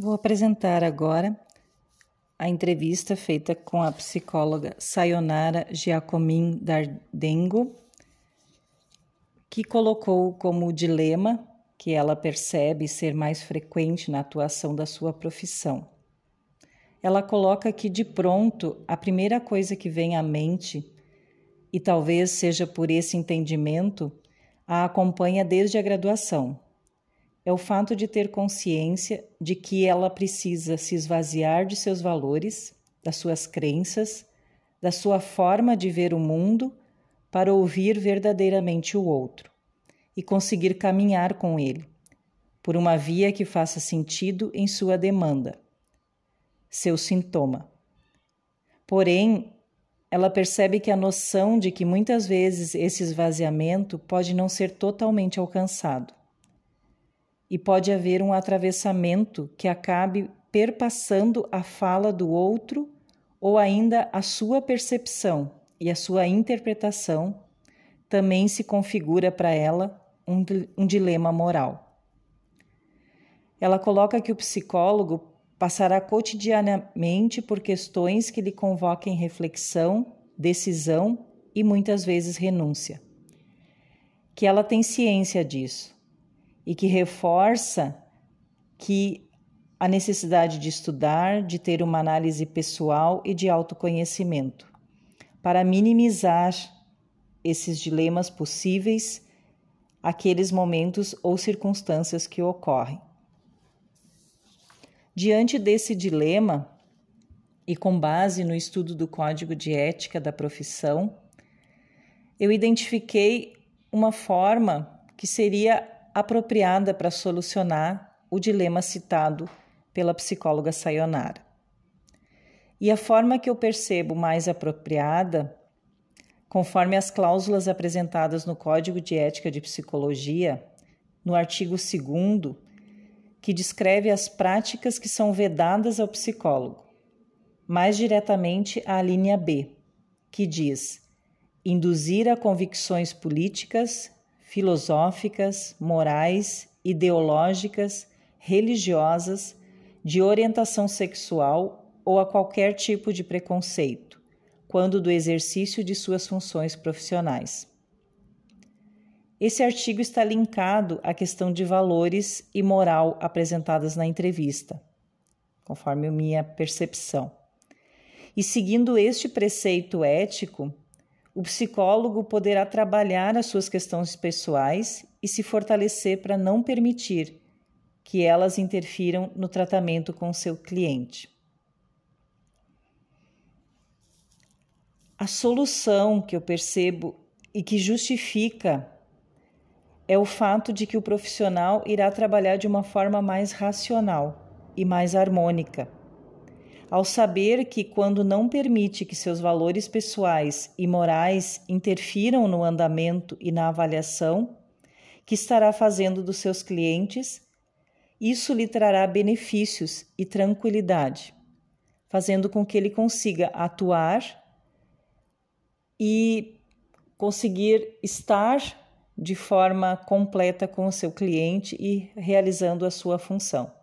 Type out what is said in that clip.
Vou apresentar agora a entrevista feita com a psicóloga Sayonara Giacomin Dardengo, que colocou como dilema que ela percebe ser mais frequente na atuação da sua profissão. Ela coloca que de pronto a primeira coisa que vem à mente, e talvez seja por esse entendimento, a acompanha desde a graduação é o fato de ter consciência de que ela precisa se esvaziar de seus valores, das suas crenças, da sua forma de ver o mundo para ouvir verdadeiramente o outro e conseguir caminhar com ele, por uma via que faça sentido em sua demanda, seu sintoma. Porém, ela percebe que a noção de que muitas vezes esse esvaziamento pode não ser totalmente alcançado e pode haver um atravessamento que acabe perpassando a fala do outro ou ainda a sua percepção e a sua interpretação também se configura para ela um, um dilema moral. Ela coloca que o psicólogo passará cotidianamente por questões que lhe convoquem reflexão, decisão e muitas vezes renúncia. Que ela tem ciência disso e que reforça que a necessidade de estudar, de ter uma análise pessoal e de autoconhecimento, para minimizar esses dilemas possíveis, aqueles momentos ou circunstâncias que ocorrem. Diante desse dilema, e com base no estudo do Código de Ética da profissão, eu identifiquei uma forma que seria apropriada para solucionar o dilema citado pela psicóloga Sayonara. E a forma que eu percebo mais apropriada, conforme as cláusulas apresentadas no Código de Ética de Psicologia, no artigo 2, que descreve as práticas que são vedadas ao psicólogo, mais diretamente à linha B, que diz induzir a convicções políticas, filosóficas, morais, ideológicas, religiosas, de orientação sexual ou a qualquer tipo de preconceito, quando do exercício de suas funções profissionais. Esse artigo está linkado à questão de valores e moral apresentadas na entrevista, conforme minha percepção. E seguindo este preceito ético, o psicólogo poderá trabalhar as suas questões pessoais e se fortalecer para não permitir que elas interfiram no tratamento com seu cliente. A solução que eu percebo e que justifica é o fato de que o profissional irá trabalhar de uma forma mais racional e mais harmônica ao saber que, quando não permite que seus valores pessoais e morais interfiram no andamento e na avaliação que estará fazendo dos seus clientes, isso lhe trará benefícios e tranquilidade, fazendo com que ele consiga atuar e conseguir estar de forma completa com o seu cliente e realizando a sua função.